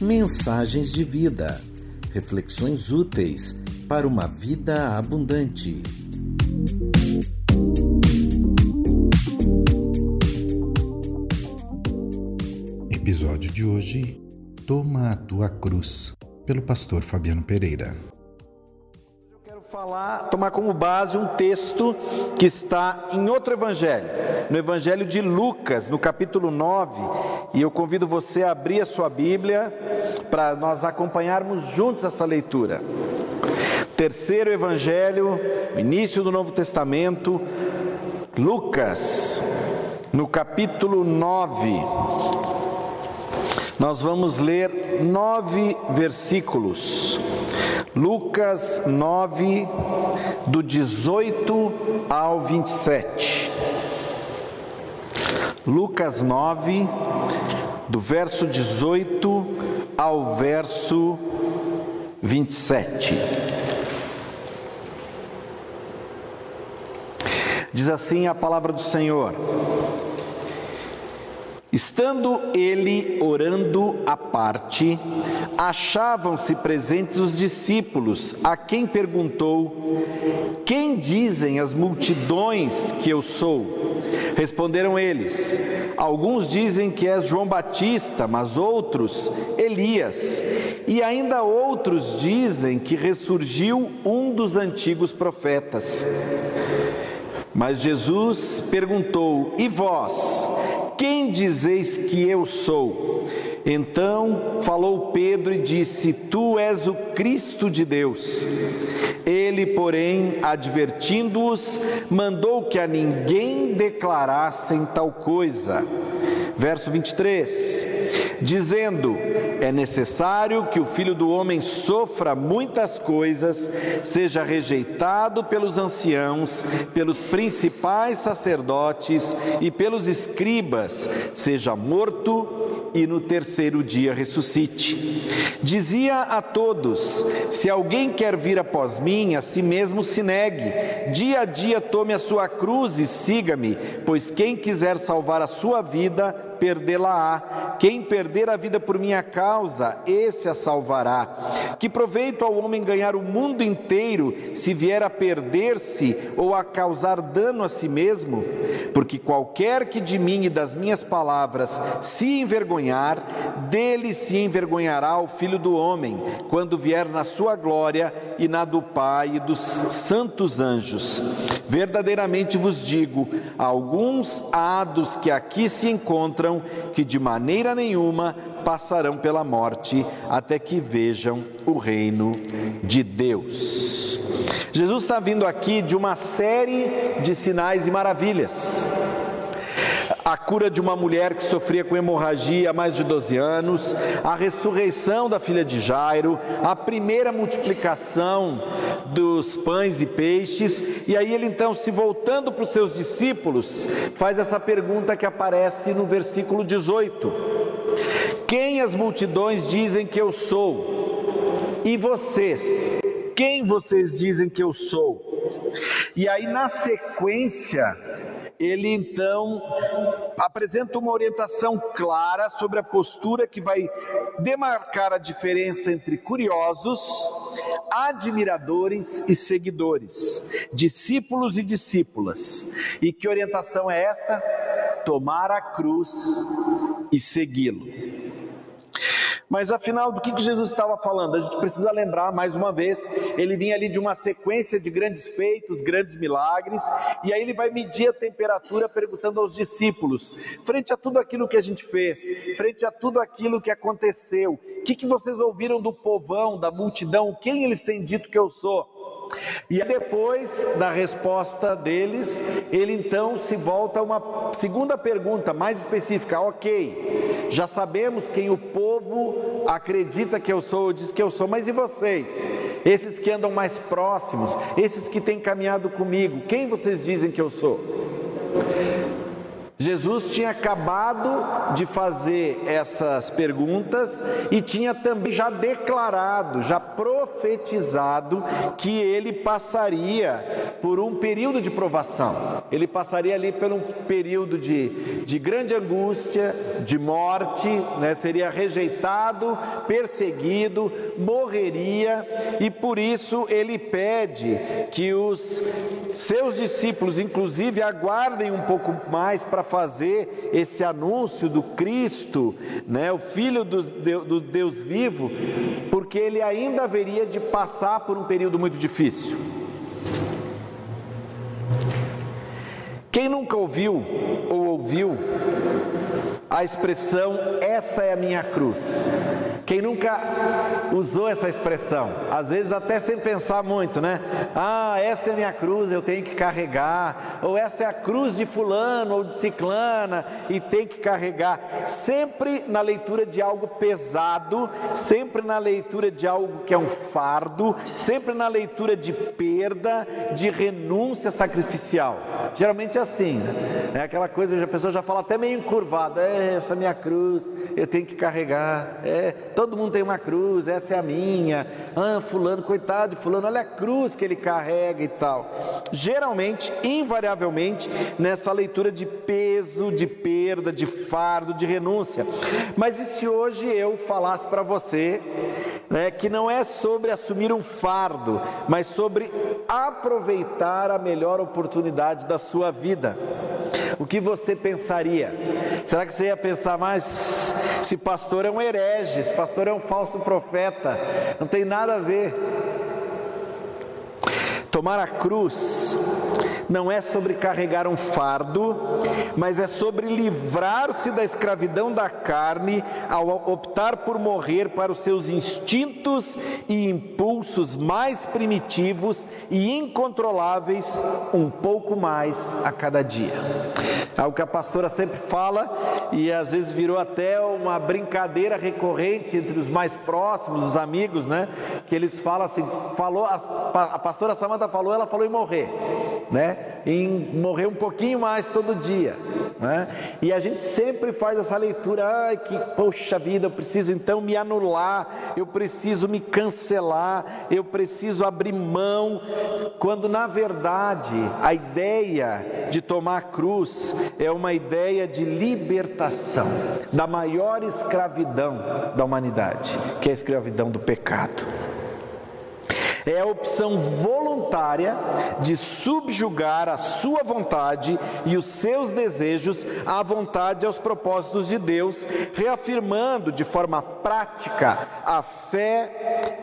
Mensagens de vida. Reflexões úteis para uma vida abundante. Episódio de hoje: Toma a tua cruz, pelo pastor Fabiano Pereira. Falar, tomar como base um texto que está em outro evangelho, no evangelho de Lucas, no capítulo 9, e eu convido você a abrir a sua Bíblia para nós acompanharmos juntos essa leitura. Terceiro evangelho, início do Novo Testamento, Lucas, no capítulo 9. Nós vamos ler nove versículos. Lucas 9, do 18 ao 27. Lucas 9, do verso 18 ao verso 27. Diz assim a palavra do Senhor: Estando ele orando à parte, achavam-se presentes os discípulos, a quem perguntou: Quem dizem as multidões que eu sou? Responderam eles: Alguns dizem que és João Batista, mas outros Elias, e ainda outros dizem que ressurgiu um dos antigos profetas. Mas Jesus perguntou: E vós? Quem dizeis que eu sou? Então falou Pedro e disse: Tu és o Cristo de Deus. Ele, porém, advertindo-os, mandou que a ninguém declarassem tal coisa. Verso 23: Dizendo: É necessário que o filho do homem sofra muitas coisas, seja rejeitado pelos anciãos, pelos principais sacerdotes e pelos escribas, seja morto e no terceiro dia ressuscite. Dizia a todos: Se alguém quer vir após mim, a si mesmo se negue, dia a dia tome a sua cruz e siga-me, pois quem quiser salvar a sua vida, perdê-la-á. Quem perder a vida por minha causa, esse a salvará. Que proveito ao homem ganhar o mundo inteiro, se vier a perder-se ou a causar dano a si mesmo? Porque qualquer que de mim e das minhas palavras se envergonhar, dele se envergonhará o filho do homem, quando vier na sua glória e na do Pai e dos santos anjos. Verdadeiramente vos digo: alguns há dos que aqui se encontram que de maneira nenhuma passarão pela morte até que vejam o reino de Deus. Jesus está vindo aqui de uma série de sinais e maravilhas a cura de uma mulher que sofria com hemorragia há mais de 12 anos, a ressurreição da filha de Jairo, a primeira multiplicação dos pães e peixes, e aí ele então, se voltando para os seus discípulos, faz essa pergunta que aparece no versículo 18: Quem as multidões dizem que eu sou? E vocês? Quem vocês dizem que eu sou? E aí, na sequência, ele então apresenta uma orientação clara sobre a postura que vai demarcar a diferença entre curiosos, admiradores e seguidores, discípulos e discípulas. E que orientação é essa? Tomar a cruz e segui-lo. Mas afinal, do que, que Jesus estava falando? A gente precisa lembrar mais uma vez: ele vinha ali de uma sequência de grandes feitos, grandes milagres, e aí ele vai medir a temperatura perguntando aos discípulos, frente a tudo aquilo que a gente fez, frente a tudo aquilo que aconteceu, o que, que vocês ouviram do povão, da multidão, quem eles têm dito que eu sou? E depois da resposta deles, ele então se volta a uma segunda pergunta mais específica. Ok, já sabemos quem o povo acredita que eu sou, diz que eu sou, mas e vocês? Esses que andam mais próximos, esses que têm caminhado comigo, quem vocês dizem que eu sou? Jesus tinha acabado de fazer essas perguntas e tinha também já declarado, já profetizado que ele passaria por um período de provação. Ele passaria ali por um período de, de grande angústia, de morte, né? seria rejeitado, perseguido, morreria e por isso ele pede que os seus discípulos, inclusive, aguardem um pouco mais para fazer esse anúncio do Cristo, né, o Filho do, do Deus vivo, porque ele ainda haveria de passar por um período muito difícil. Quem nunca ouviu ou ouviu a expressão essa é a minha cruz? Quem nunca usou essa expressão? Às vezes até sem pensar muito, né? Ah, essa é a minha cruz, eu tenho que carregar. Ou essa é a cruz de fulano ou de ciclana e tem que carregar. Sempre na leitura de algo pesado, sempre na leitura de algo que é um fardo, sempre na leitura de perda, de renúncia sacrificial. Geralmente é assim, né? É aquela coisa, a pessoa já fala até meio encurvada, é, essa é minha cruz, eu tenho que carregar. É, todo mundo tem uma cruz, essa é a minha. Ah, fulano, coitado de fulano, olha a cruz que ele carrega e tal. Geralmente, invariavelmente, nessa leitura de peso, de perda, de fardo, de renúncia. Mas e se hoje eu falasse para você né, que não é sobre assumir um fardo, mas sobre aproveitar a melhor oportunidade da sua vida? O que você pensaria? Será que você ia pensar mais se pastor é um herege, se pastor é um falso profeta? Não tem nada a ver. Tomar a cruz não é sobre carregar um fardo, mas é sobre livrar-se da escravidão da carne ao optar por morrer para os seus instintos e impulsos mais primitivos e incontroláveis um pouco mais a cada dia. Algo que a pastora sempre fala e às vezes virou até uma brincadeira recorrente entre os mais próximos, os amigos, né? Que eles falam assim, falou a, pastora Samanta falou, ela falou em morrer, né? Em morrer um pouquinho mais todo dia, né? E a gente sempre faz essa leitura, ai que poxa vida, eu preciso então me anular, eu preciso me cancelar, eu preciso abrir mão, quando na verdade a ideia de tomar a cruz é uma ideia de libertação da maior escravidão da humanidade, que é a escravidão do pecado. É a opção voluntária de subjugar a sua vontade e os seus desejos à vontade e aos propósitos de Deus, reafirmando de forma prática a fé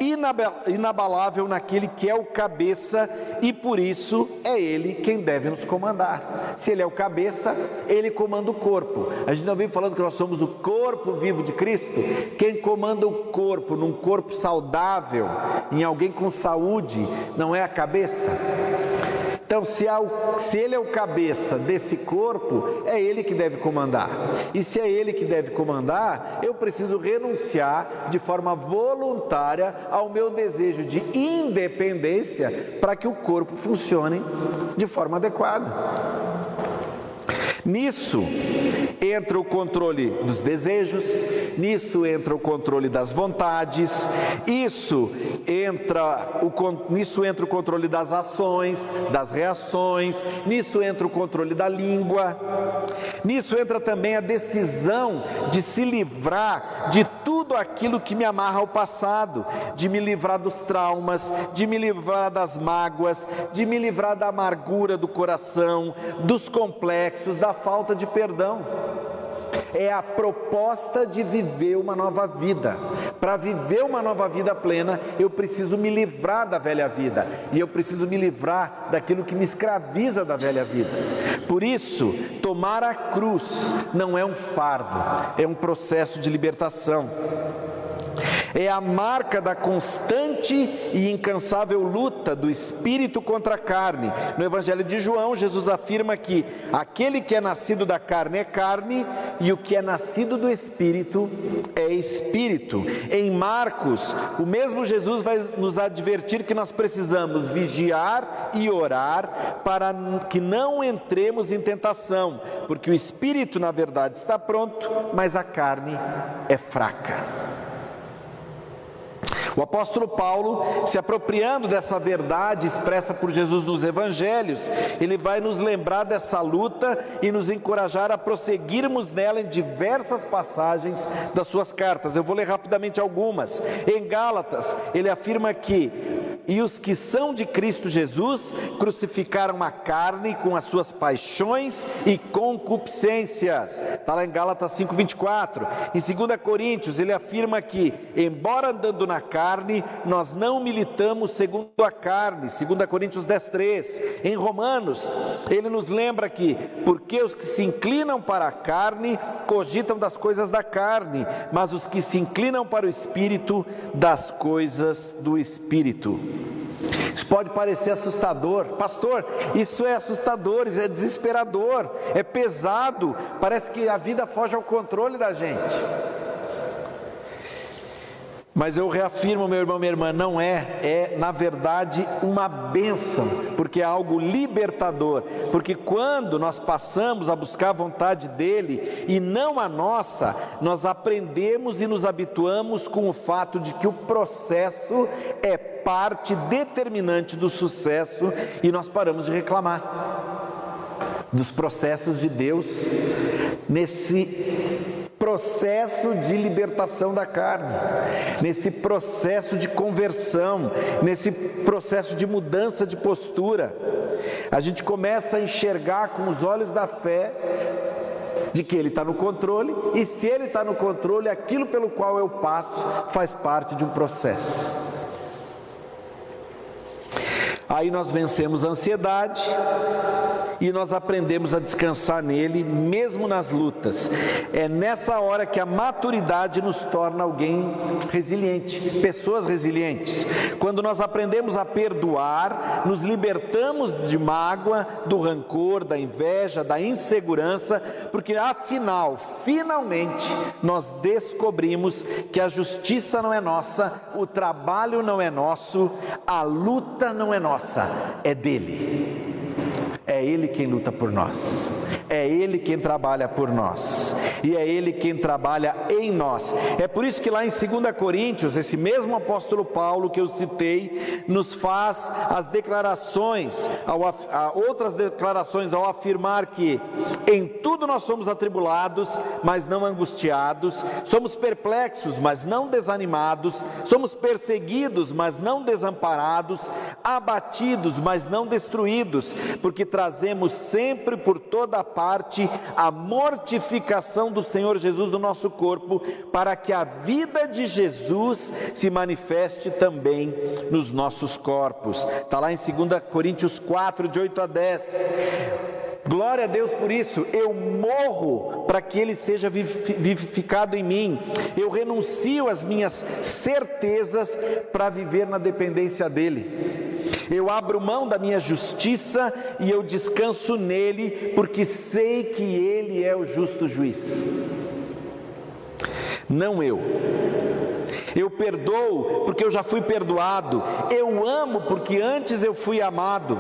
inabalável naquele que é o cabeça e por isso é ele quem deve nos comandar. Se ele é o cabeça, ele comanda o corpo. A gente não vem falando que nós somos o corpo vivo de Cristo. Quem comanda o corpo num corpo saudável, em alguém com saúde, não é a cabeça? Então, se, se ele é o cabeça desse corpo, é ele que deve comandar. E se é ele que deve comandar, eu preciso renunciar de forma voluntária ao meu desejo de independência para que o corpo funcione de forma adequada. Nisso entra o controle dos desejos, nisso entra o controle das vontades, isso entra o, nisso entra o controle das ações, das reações, nisso entra o controle da língua, nisso entra também a decisão de se livrar de tudo aquilo que me amarra ao passado, de me livrar dos traumas, de me livrar das mágoas, de me livrar da amargura do coração, dos complexos, da falta de perdão. É a proposta de viver uma nova vida. Para viver uma nova vida plena, eu preciso me livrar da velha vida e eu preciso me livrar daquilo que me escraviza da velha vida. Por isso, tomar a cruz não é um fardo, é um processo de libertação. É a marca da constante e incansável luta do espírito contra a carne. No Evangelho de João, Jesus afirma que aquele que é nascido da carne é carne e o que é nascido do espírito é espírito. Em Marcos, o mesmo Jesus vai nos advertir que nós precisamos vigiar e orar para que não entremos em tentação, porque o espírito, na verdade, está pronto, mas a carne é fraca. O apóstolo Paulo, se apropriando dessa verdade expressa por Jesus nos evangelhos, ele vai nos lembrar dessa luta e nos encorajar a prosseguirmos nela em diversas passagens das suas cartas. Eu vou ler rapidamente algumas. Em Gálatas, ele afirma que e os que são de Cristo Jesus crucificaram a carne com as suas paixões e concupiscências. Está lá em Gálatas 5,24. Em 2 Coríntios, ele afirma que, embora andando na carne, nós não militamos segundo a carne. 2 Coríntios 10,3. Em Romanos, ele nos lembra que, porque os que se inclinam para a carne cogitam das coisas da carne, mas os que se inclinam para o espírito, das coisas do espírito. Isso pode parecer assustador, pastor. Isso é assustador, isso é desesperador, é pesado. Parece que a vida foge ao controle da gente. Mas eu reafirmo, meu irmão, minha irmã, não é, é na verdade uma bênção, porque é algo libertador. Porque quando nós passamos a buscar a vontade dele e não a nossa, nós aprendemos e nos habituamos com o fato de que o processo é parte determinante do sucesso e nós paramos de reclamar dos processos de Deus nesse processo de libertação da carne, nesse processo de conversão, nesse processo de mudança de postura. A gente começa a enxergar com os olhos da fé de que Ele está no controle, e se Ele está no controle, aquilo pelo qual eu passo faz parte de um processo. Aí nós vencemos a ansiedade, e nós aprendemos a descansar nele, mesmo nas lutas. É nessa hora que a maturidade nos torna alguém resiliente, pessoas resilientes. Quando nós aprendemos a perdoar, nos libertamos de mágoa, do rancor, da inveja, da insegurança, porque afinal, finalmente, nós descobrimos que a justiça não é nossa, o trabalho não é nosso, a luta não é nossa, é dele. É Ele quem luta por nós, é Ele quem trabalha por nós, e é Ele quem trabalha em nós. É por isso que lá em 2 Coríntios, esse mesmo apóstolo Paulo que eu citei, nos faz as declarações, ao, a, outras declarações ao afirmar que em tudo nós somos atribulados, mas não angustiados, somos perplexos, mas não desanimados, somos perseguidos, mas não desamparados, abatidos, mas não destruídos, porque trazemos sempre por toda parte a mortificação do Senhor Jesus no nosso corpo, para que a vida de Jesus se manifeste também nos nossos corpos. Está lá em 2 Coríntios 4, de 8 a 10. Glória a Deus por isso. Eu morro para que Ele seja vivificado em mim. Eu renuncio às minhas certezas para viver na dependência dEle. Eu abro mão da minha justiça e eu descanso nele, porque sei que ele é o justo juiz. Não eu. Eu perdoo porque eu já fui perdoado. Eu amo porque antes eu fui amado.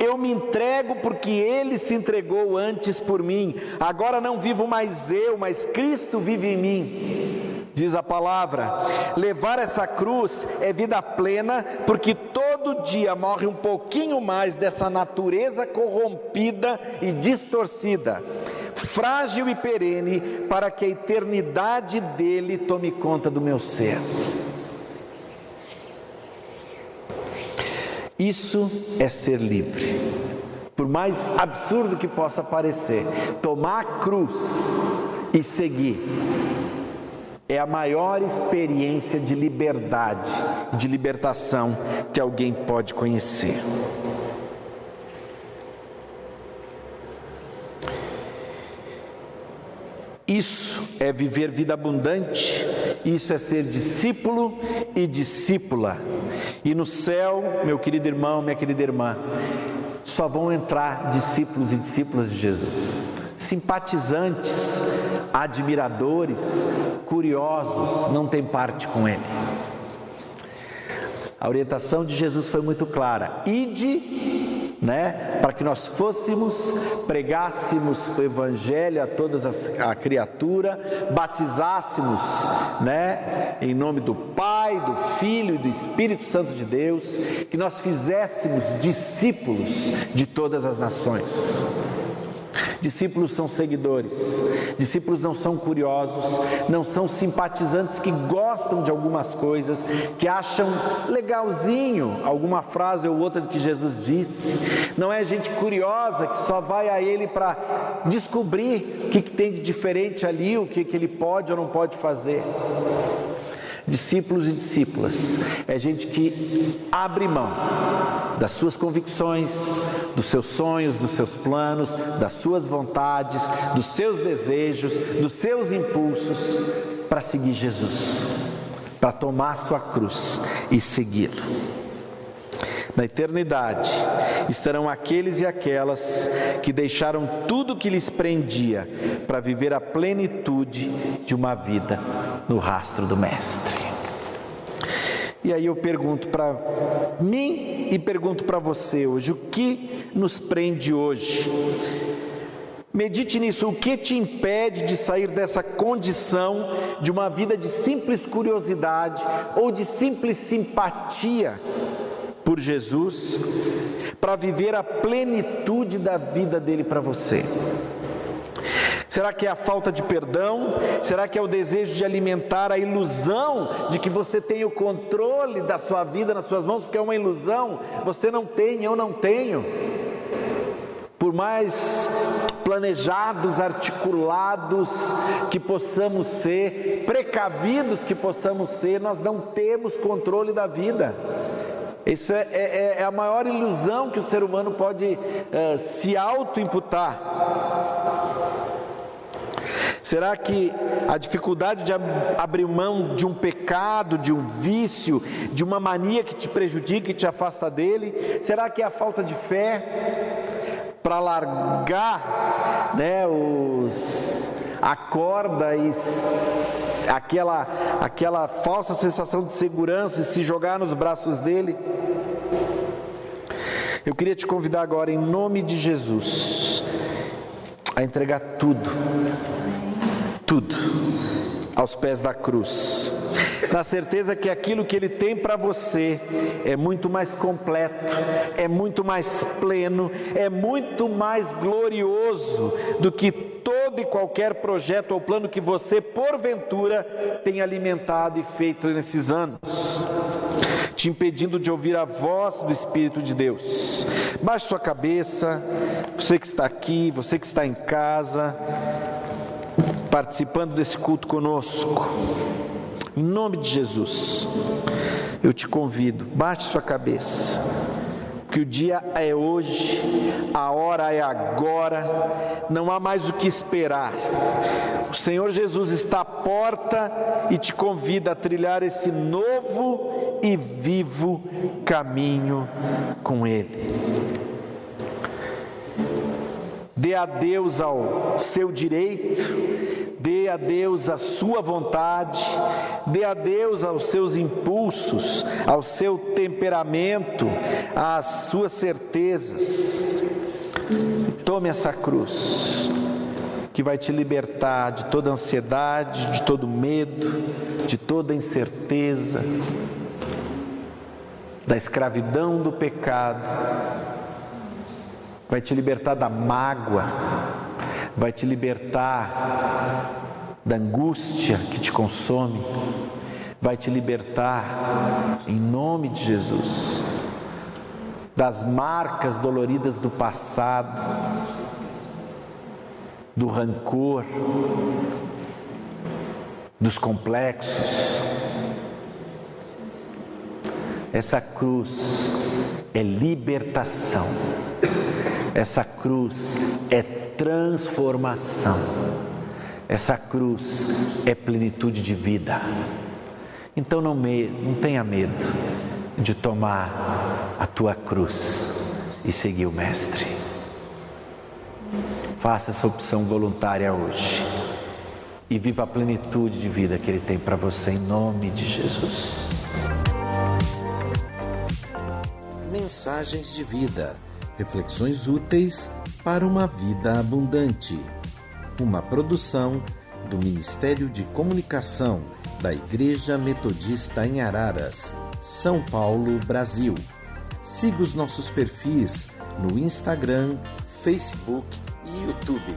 Eu me entrego porque Ele se entregou antes por mim. Agora não vivo mais eu, mas Cristo vive em mim diz a palavra. Levar essa cruz é vida plena, porque todo dia morre um pouquinho mais dessa natureza corrompida e distorcida, frágil e perene, para que a eternidade dele tome conta do meu ser. Isso é ser livre. Por mais absurdo que possa parecer, tomar a cruz e seguir é a maior experiência de liberdade, de libertação que alguém pode conhecer. Isso é viver vida abundante Isso é ser discípulo e discípula. E no céu, meu querido irmão, minha querida irmã, só vão entrar discípulos e discípulas de Jesus. Simpatizantes, admiradores, curiosos, não tem parte com ele. A orientação de Jesus foi muito clara: ide, né, para que nós fôssemos, pregássemos o evangelho a todas as a criatura, batizássemos, né, em nome do Pai, do Filho e do Espírito Santo de Deus, que nós fizéssemos discípulos de todas as nações. Discípulos são seguidores, discípulos não são curiosos, não são simpatizantes que gostam de algumas coisas, que acham legalzinho alguma frase ou outra que Jesus disse. Não é gente curiosa que só vai a Ele para descobrir o que, que, tem de diferente ali, o que, que ele pode ou não pode fazer. Discípulos e discípulas é gente que abre mão das suas convicções, dos seus sonhos, dos seus planos, das suas vontades, dos seus desejos, dos seus impulsos para seguir Jesus, para tomar sua cruz e segui-lo. Na eternidade estarão aqueles e aquelas que deixaram tudo que lhes prendia para viver a plenitude de uma vida no rastro do Mestre. E aí eu pergunto para mim e pergunto para você hoje: o que nos prende hoje? Medite nisso, o que te impede de sair dessa condição de uma vida de simples curiosidade ou de simples simpatia por Jesus para viver a plenitude da vida dele para você? Será que é a falta de perdão? Será que é o desejo de alimentar a ilusão de que você tem o controle da sua vida nas suas mãos? Porque é uma ilusão, você não tem, eu não tenho. Por mais planejados, articulados que possamos ser, precavidos que possamos ser, nós não temos controle da vida. Isso é, é, é a maior ilusão que o ser humano pode uh, se auto-imputar. Será que a dificuldade de abrir mão de um pecado, de um vício, de uma mania que te prejudica e te afasta dele? Será que é a falta de fé para largar né, os, a corda e aquela, aquela falsa sensação de segurança e se jogar nos braços dele? Eu queria te convidar agora, em nome de Jesus, a entregar tudo tudo aos pés da cruz, na certeza que aquilo que Ele tem para você é muito mais completo, é muito mais pleno, é muito mais glorioso do que todo e qualquer projeto ou plano que você, porventura, tenha alimentado e feito nesses anos te impedindo de ouvir a voz do Espírito de Deus. Baixe sua cabeça, você que está aqui, você que está em casa, participando desse culto conosco. Em nome de Jesus, eu te convido, bate sua cabeça, que o dia é hoje, a hora é agora, não há mais o que esperar. O Senhor Jesus está à porta e te convida a trilhar esse novo e vivo caminho com Ele. Dê a Deus ao seu direito, dê a Deus a sua vontade, dê a Deus aos seus impulsos, ao seu temperamento, às suas certezas. Tome essa cruz que vai te libertar de toda ansiedade, de todo medo, de toda incerteza, da escravidão do pecado vai te libertar da mágoa, vai te libertar da angústia que te consome, vai te libertar, em nome de Jesus, das marcas doloridas do passado, do rancor, dos complexos. Essa cruz é libertação. Essa cruz é transformação. Essa cruz é plenitude de vida. Então não, me, não tenha medo de tomar a tua cruz e seguir o Mestre. Faça essa opção voluntária hoje e viva a plenitude de vida que Ele tem para você em nome de Jesus. Mensagens de vida, reflexões úteis para uma vida abundante. Uma produção do Ministério de Comunicação da Igreja Metodista em Araras, São Paulo, Brasil. Siga os nossos perfis no Instagram, Facebook e YouTube.